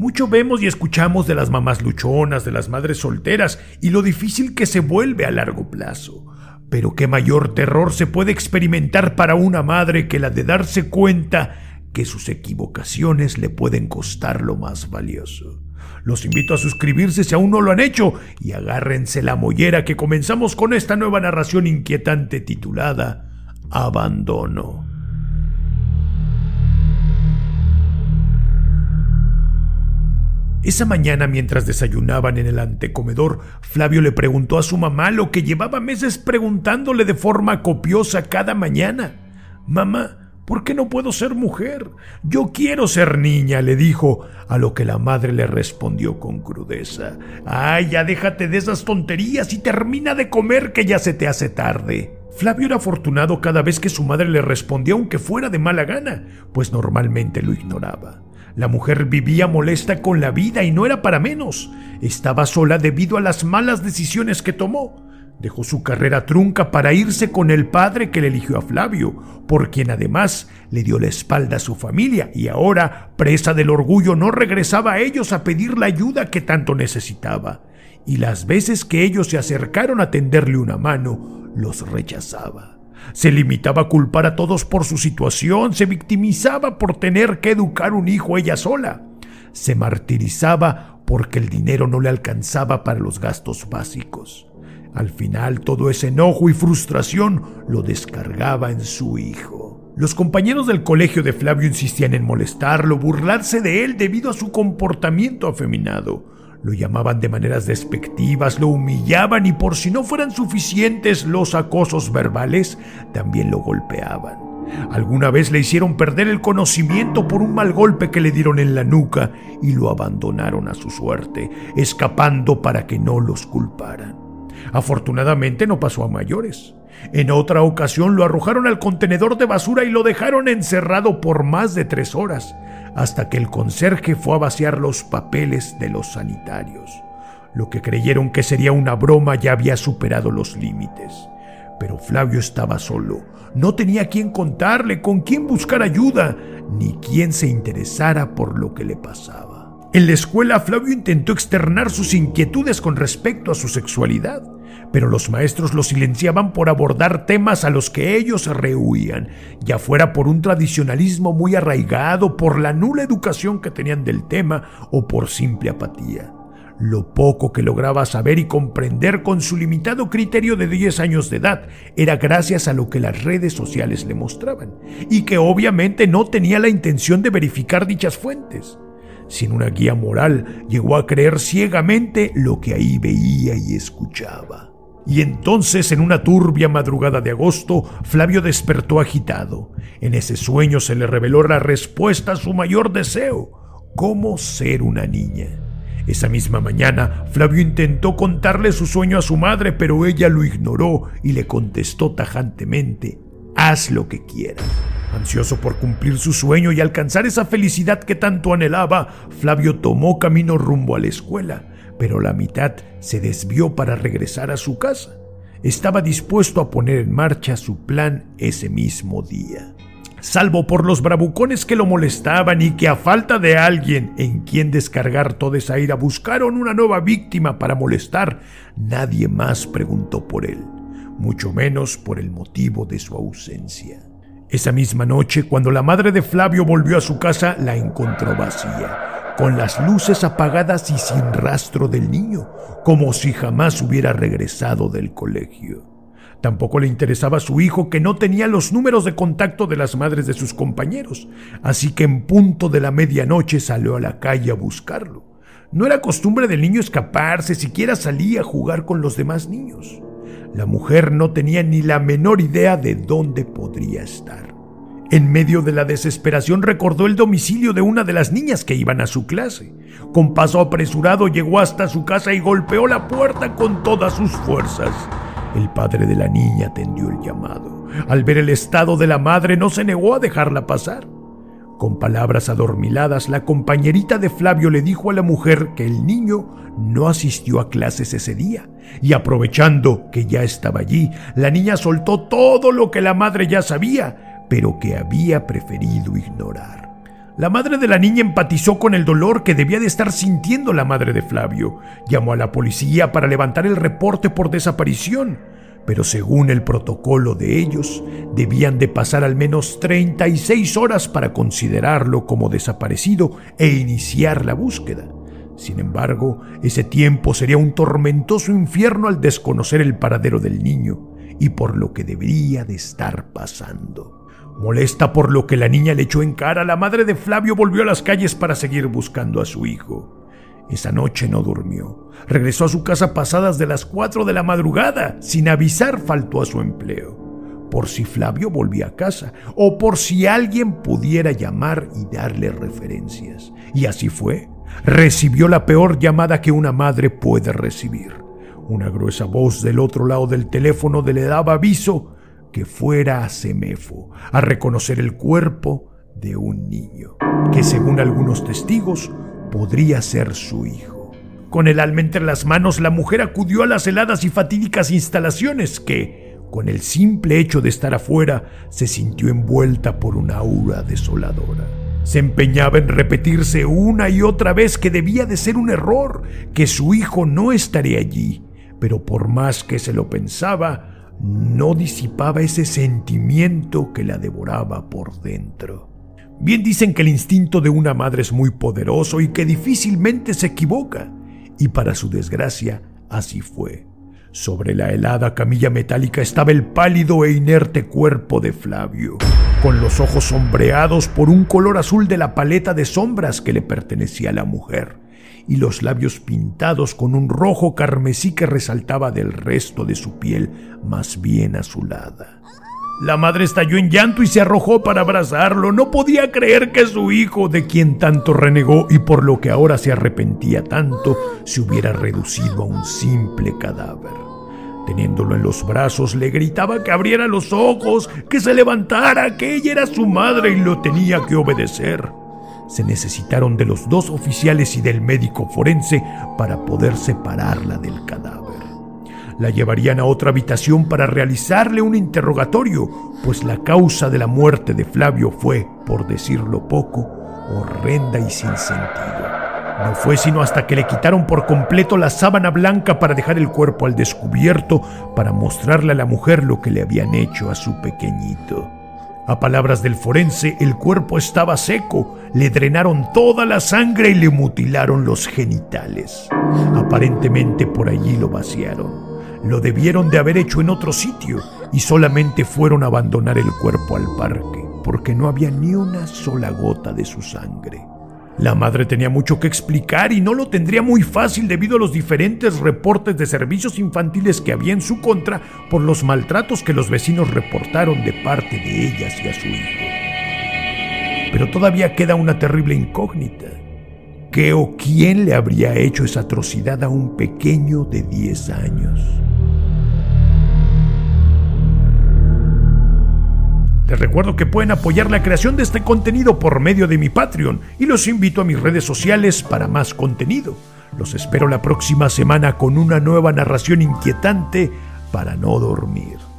Mucho vemos y escuchamos de las mamás luchonas, de las madres solteras y lo difícil que se vuelve a largo plazo. Pero qué mayor terror se puede experimentar para una madre que la de darse cuenta que sus equivocaciones le pueden costar lo más valioso. Los invito a suscribirse si aún no lo han hecho y agárrense la mollera que comenzamos con esta nueva narración inquietante titulada Abandono. Esa mañana, mientras desayunaban en el antecomedor, Flavio le preguntó a su mamá lo que llevaba meses preguntándole de forma copiosa cada mañana. Mamá, ¿por qué no puedo ser mujer? Yo quiero ser niña, le dijo, a lo que la madre le respondió con crudeza. Ay, ya déjate de esas tonterías y termina de comer que ya se te hace tarde. Flavio era afortunado cada vez que su madre le respondía aunque fuera de mala gana, pues normalmente lo ignoraba. La mujer vivía molesta con la vida y no era para menos. Estaba sola debido a las malas decisiones que tomó. Dejó su carrera trunca para irse con el padre que le eligió a Flavio, por quien además le dio la espalda a su familia y ahora, presa del orgullo, no regresaba a ellos a pedir la ayuda que tanto necesitaba. Y las veces que ellos se acercaron a tenderle una mano, los rechazaba. Se limitaba a culpar a todos por su situación, se victimizaba por tener que educar un hijo ella sola, se martirizaba porque el dinero no le alcanzaba para los gastos básicos. Al final todo ese enojo y frustración lo descargaba en su hijo. Los compañeros del colegio de Flavio insistían en molestarlo, burlarse de él debido a su comportamiento afeminado. Lo llamaban de maneras despectivas, lo humillaban y por si no fueran suficientes los acosos verbales, también lo golpeaban. Alguna vez le hicieron perder el conocimiento por un mal golpe que le dieron en la nuca y lo abandonaron a su suerte, escapando para que no los culparan. Afortunadamente no pasó a mayores. En otra ocasión lo arrojaron al contenedor de basura y lo dejaron encerrado por más de tres horas, hasta que el conserje fue a vaciar los papeles de los sanitarios. Lo que creyeron que sería una broma ya había superado los límites. Pero Flavio estaba solo, no tenía quien contarle, con quién buscar ayuda, ni quien se interesara por lo que le pasaba. En la escuela Flavio intentó externar sus inquietudes con respecto a su sexualidad, pero los maestros lo silenciaban por abordar temas a los que ellos rehuían, ya fuera por un tradicionalismo muy arraigado, por la nula educación que tenían del tema o por simple apatía. Lo poco que lograba saber y comprender con su limitado criterio de 10 años de edad era gracias a lo que las redes sociales le mostraban, y que obviamente no tenía la intención de verificar dichas fuentes. Sin una guía moral, llegó a creer ciegamente lo que ahí veía y escuchaba. Y entonces, en una turbia madrugada de agosto, Flavio despertó agitado. En ese sueño se le reveló la respuesta a su mayor deseo, cómo ser una niña. Esa misma mañana, Flavio intentó contarle su sueño a su madre, pero ella lo ignoró y le contestó tajantemente, haz lo que quieras. Ansioso por cumplir su sueño y alcanzar esa felicidad que tanto anhelaba, Flavio tomó camino rumbo a la escuela pero la mitad se desvió para regresar a su casa. Estaba dispuesto a poner en marcha su plan ese mismo día. Salvo por los bravucones que lo molestaban y que a falta de alguien en quien descargar toda esa ira buscaron una nueva víctima para molestar, nadie más preguntó por él, mucho menos por el motivo de su ausencia. Esa misma noche, cuando la madre de Flavio volvió a su casa, la encontró vacía con las luces apagadas y sin rastro del niño, como si jamás hubiera regresado del colegio. Tampoco le interesaba a su hijo que no tenía los números de contacto de las madres de sus compañeros, así que en punto de la medianoche salió a la calle a buscarlo. No era costumbre del niño escaparse, siquiera salía a jugar con los demás niños. La mujer no tenía ni la menor idea de dónde podría estar. En medio de la desesperación recordó el domicilio de una de las niñas que iban a su clase. Con paso apresurado llegó hasta su casa y golpeó la puerta con todas sus fuerzas. El padre de la niña atendió el llamado. Al ver el estado de la madre no se negó a dejarla pasar. Con palabras adormiladas, la compañerita de Flavio le dijo a la mujer que el niño no asistió a clases ese día, y aprovechando que ya estaba allí, la niña soltó todo lo que la madre ya sabía pero que había preferido ignorar. La madre de la niña empatizó con el dolor que debía de estar sintiendo la madre de Flavio. Llamó a la policía para levantar el reporte por desaparición, pero según el protocolo de ellos, debían de pasar al menos 36 horas para considerarlo como desaparecido e iniciar la búsqueda. Sin embargo, ese tiempo sería un tormentoso infierno al desconocer el paradero del niño y por lo que debería de estar pasando. Molesta por lo que la niña le echó en cara, la madre de Flavio volvió a las calles para seguir buscando a su hijo. Esa noche no durmió. Regresó a su casa pasadas de las 4 de la madrugada. Sin avisar faltó a su empleo. Por si Flavio volvía a casa o por si alguien pudiera llamar y darle referencias. Y así fue. Recibió la peor llamada que una madre puede recibir. Una gruesa voz del otro lado del teléfono le daba aviso que fuera a Semefo a reconocer el cuerpo de un niño, que según algunos testigos podría ser su hijo. Con el alma entre las manos, la mujer acudió a las heladas y fatídicas instalaciones que, con el simple hecho de estar afuera, se sintió envuelta por una aura desoladora. Se empeñaba en repetirse una y otra vez que debía de ser un error, que su hijo no estaría allí, pero por más que se lo pensaba, no disipaba ese sentimiento que la devoraba por dentro. Bien dicen que el instinto de una madre es muy poderoso y que difícilmente se equivoca, y para su desgracia así fue. Sobre la helada camilla metálica estaba el pálido e inerte cuerpo de Flavio, con los ojos sombreados por un color azul de la paleta de sombras que le pertenecía a la mujer y los labios pintados con un rojo carmesí que resaltaba del resto de su piel más bien azulada. La madre estalló en llanto y se arrojó para abrazarlo. No podía creer que su hijo, de quien tanto renegó y por lo que ahora se arrepentía tanto, se hubiera reducido a un simple cadáver. Teniéndolo en los brazos, le gritaba que abriera los ojos, que se levantara, que ella era su madre y lo tenía que obedecer se necesitaron de los dos oficiales y del médico forense para poder separarla del cadáver. La llevarían a otra habitación para realizarle un interrogatorio, pues la causa de la muerte de Flavio fue, por decirlo poco, horrenda y sin sentido. No fue sino hasta que le quitaron por completo la sábana blanca para dejar el cuerpo al descubierto, para mostrarle a la mujer lo que le habían hecho a su pequeñito. A palabras del forense, el cuerpo estaba seco, le drenaron toda la sangre y le mutilaron los genitales. Aparentemente por allí lo vaciaron. Lo debieron de haber hecho en otro sitio y solamente fueron a abandonar el cuerpo al parque, porque no había ni una sola gota de su sangre. La madre tenía mucho que explicar y no lo tendría muy fácil debido a los diferentes reportes de servicios infantiles que había en su contra por los maltratos que los vecinos reportaron de parte de ella hacia su hijo. Pero todavía queda una terrible incógnita. ¿Qué o quién le habría hecho esa atrocidad a un pequeño de 10 años? Les recuerdo que pueden apoyar la creación de este contenido por medio de mi Patreon y los invito a mis redes sociales para más contenido. Los espero la próxima semana con una nueva narración inquietante para no dormir.